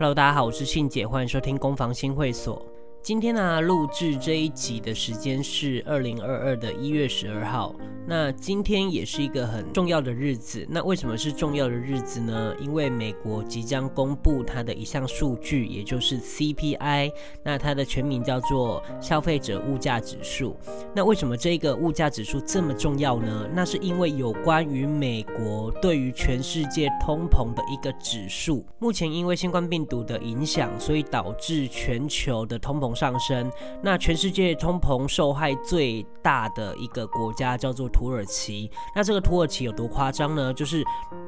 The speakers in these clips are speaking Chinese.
Hello，大家好，我是信姐，欢迎收听攻防新会所。今天呢，录制这一集的时间是二零二二的一月十二号。那今天也是一个很重要的日子。那为什么是重要的日子呢？因为美国即将公布它的一项数据，也就是 CPI。那它的全名叫做消费者物价指数。那为什么这个物价指数这么重要呢？那是因为有关于美国对于全世界通膨的一个指数。目前因为新冠病毒的影响，所以导致全球的通膨上升。那全世界通膨受害最大的一个国家叫做。土耳其，那这个土耳其有多夸张呢？就是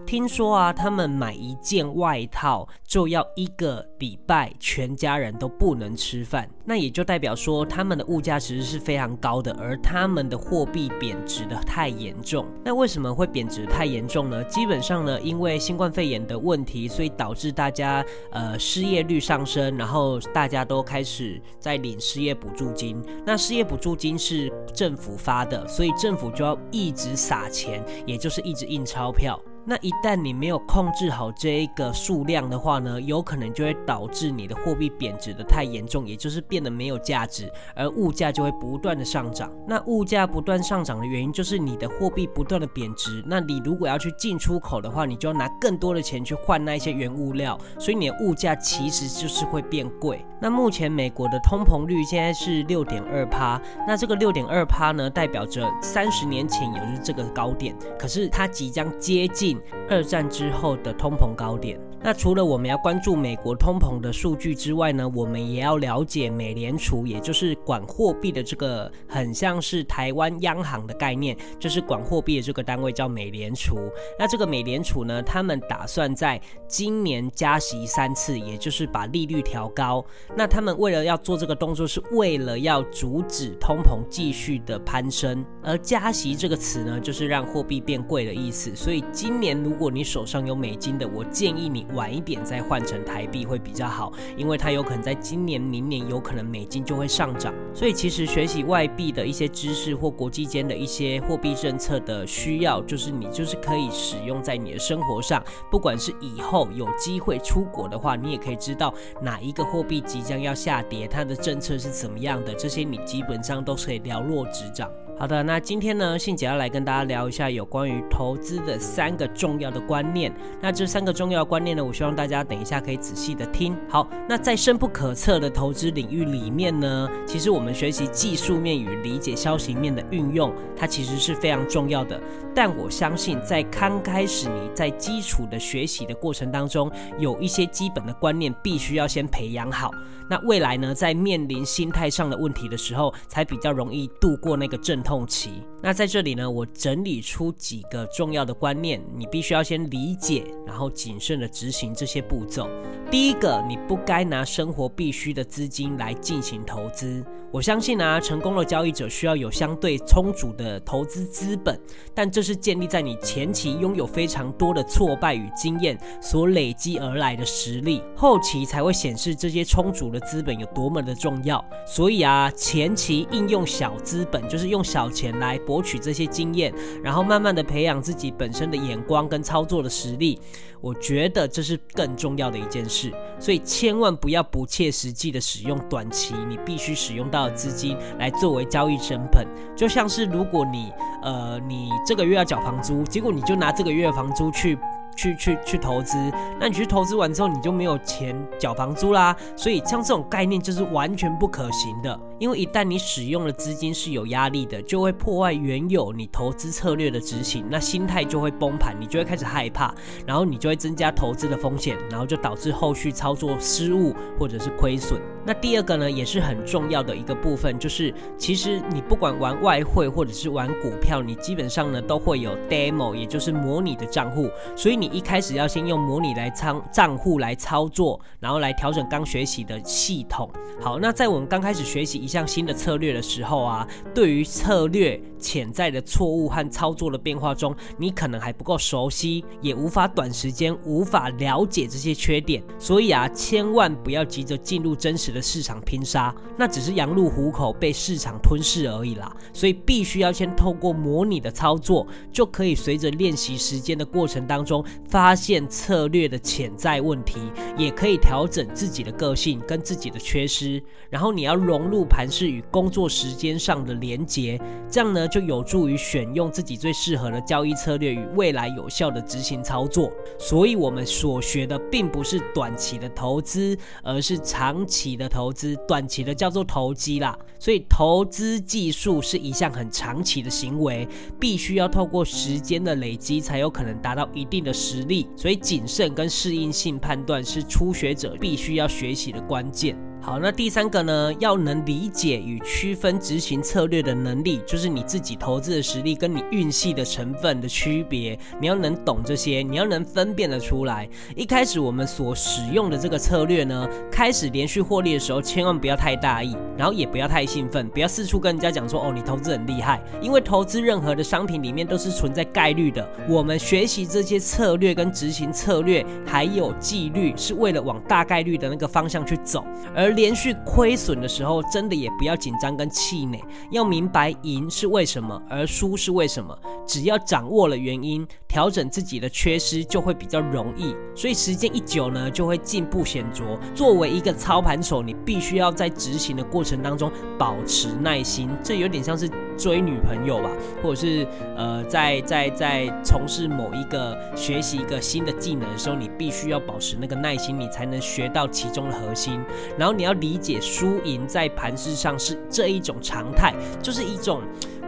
听说啊，他们买一件外套就要一个礼拜，全家人都不能吃饭。那也就代表说，他们的物价其实是非常高的，而他们的货币贬值的太严重。那为什么会贬值太严重呢？基本上呢，因为新冠肺炎的问题，所以导致大家呃失业率上升，然后大家都开始在领失业补助金。那失业补助金是政府发的，所以政府就要一直撒钱，也就是一直印钞票。那一旦你没有控制好这一个数量的话呢，有可能就会导致你的货币贬值的太严重，也就是变得没有价值，而物价就会不断的上涨。那物价不断上涨的原因就是你的货币不断的贬值。那你如果要去进出口的话，你就要拿更多的钱去换那一些原物料，所以你的物价其实就是会变贵。那目前美国的通膨率现在是六点二趴，那这个六点二趴呢，代表着三十年前也是这个高点，可是它即将接近二战之后的通膨高点。那除了我们要关注美国通膨的数据之外呢，我们也要了解美联储，也就是管货币的这个很像是台湾央行的概念，就是管货币的这个单位叫美联储。那这个美联储呢，他们打算在今年加息三次，也就是把利率调高。那他们为了要做这个动作，是为了要阻止通膨继续的攀升。而加息这个词呢，就是让货币变贵的意思。所以今年如果你手上有美金的，我建议你。晚一点再换成台币会比较好，因为它有可能在今年、明年有可能美金就会上涨。所以其实学习外币的一些知识或国际间的一些货币政策的需要，就是你就是可以使用在你的生活上。不管是以后有机会出国的话，你也可以知道哪一个货币即将要下跌，它的政策是怎么样的，这些你基本上都是可以了若指掌。好的，那今天呢，信姐要来跟大家聊一下有关于投资的三个重要的观念。那这三个重要观念呢，我希望大家等一下可以仔细的听。好，那在深不可测的投资领域里面呢，其实我们学习技术面与理解消息面的运用，它其实是非常重要的。但我相信，在刚开始你在基础的学习的过程当中，有一些基本的观念必须要先培养好。那未来呢，在面临心态上的问题的时候，才比较容易度过那个阵痛期。那在这里呢，我整理出几个重要的观念，你必须要先理解，然后谨慎的执行这些步骤。第一个，你不该拿生活必需的资金来进行投资。我相信啊，成功的交易者需要有相对充足的投资资本，但这是建立在你前期拥有非常多的挫败与经验所累积而来的实力，后期才会显示这些充足的资本有多么的重要。所以啊，前期应用小资本，就是用小钱来博取这些经验，然后慢慢的培养自己本身的眼光跟操作的实力。我觉得这是更重要的一件事，所以千万不要不切实际的使用短期你必须使用到到的资金来作为交易成本。就像是如果你呃你这个月要缴房租，结果你就拿这个月的房租去。去去去投资，那你去投资完之后，你就没有钱缴房租啦。所以像这种概念就是完全不可行的，因为一旦你使用的资金是有压力的，就会破坏原有你投资策略的执行，那心态就会崩盘，你就会开始害怕，然后你就会增加投资的风险，然后就导致后续操作失误或者是亏损。那第二个呢，也是很重要的一个部分，就是其实你不管玩外汇或者是玩股票，你基本上呢都会有 demo，也就是模拟的账户，所以你一开始要先用模拟来仓账户来操作，然后来调整刚学习的系统。好，那在我们刚开始学习一项新的策略的时候啊，对于策略潜在的错误和操作的变化中，你可能还不够熟悉，也无法短时间无法了解这些缺点。所以啊，千万不要急着进入真实的市场拼杀，那只是羊入虎口，被市场吞噬而已啦。所以必须要先透过模拟的操作，就可以随着练习时间的过程当中，发现策略的潜在问题，也可以调整自己的个性跟自己的缺失。然后你要融入盘势与工作时间上的连结，这样呢就有助于选用自己最适合的交易策略与未来有效的执行操作。所以，我们所学的并不是短期的投资，而是长期的投资。短期的叫做投机啦。所以，投资技术是一项很长期的行为，必须要透过时间的累积，才有可能达到一定的实力。所以，谨慎跟适应性判断是初学者必须要学习的关键。好，那第三个呢，要能理解与区分执行策略的能力，就是你自己投资的实力跟你运气的成分的区别。你要能懂这些，你要能分辨得出来。一开始我们所使用的这个策略呢，开始连续获利的时候，千万不要太大意，然后也不要太兴奋，不要四处跟人家讲说哦，你投资很厉害。因为投资任何的商品里面都是存在概率的。我们学习这些策略跟执行策略，还有纪律，是为了往大概率的那个方向去走，而。连续亏损的时候，真的也不要紧张跟气馁，要明白赢是为什么，而输是为什么。只要掌握了原因，调整自己的缺失就会比较容易。所以时间一久呢，就会进步显著。作为一个操盘手，你必须要在执行的过程当中保持耐心，这有点像是。追女朋友吧，或者是呃，在在在从事某一个学习一个新的技能的时候，你必须要保持那个耐心，你才能学到其中的核心。然后你要理解输赢在盘市上是这一种常态，就是一种。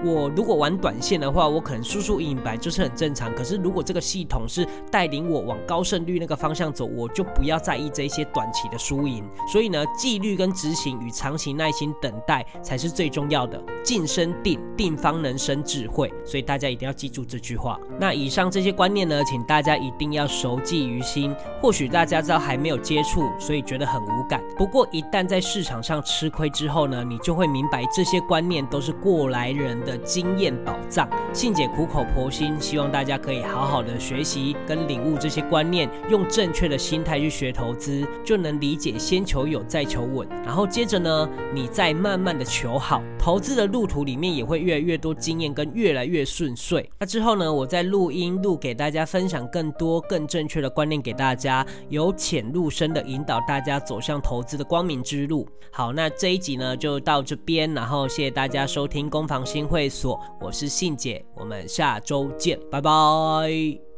我如果玩短线的话，我可能输输赢赢白就是很正常。可是如果这个系统是带领我往高胜率那个方向走，我就不要在意这些短期的输赢。所以呢，纪律跟执行与长期耐心等待才是最重要的。静生定，定方能生智慧。所以大家一定要记住这句话。那以上这些观念呢，请大家一定要熟记于心。或许大家知道还没有接触，所以觉得很无感。不过一旦在市场上吃亏之后呢，你就会明白这些观念都是过来人的。经验宝藏，信姐苦口婆心，希望大家可以好好的学习跟领悟这些观念，用正确的心态去学投资，就能理解先求有再求稳，然后接着呢，你再慢慢的求好，投资的路途里面也会越来越多经验跟越来越顺遂。那之后呢，我再录音录给大家分享更多更正确的观念给大家，由浅入深的引导大家走向投资的光明之路。好，那这一集呢就到这边，然后谢谢大家收听攻防新会会。所，我是信姐，我们下周见，拜拜。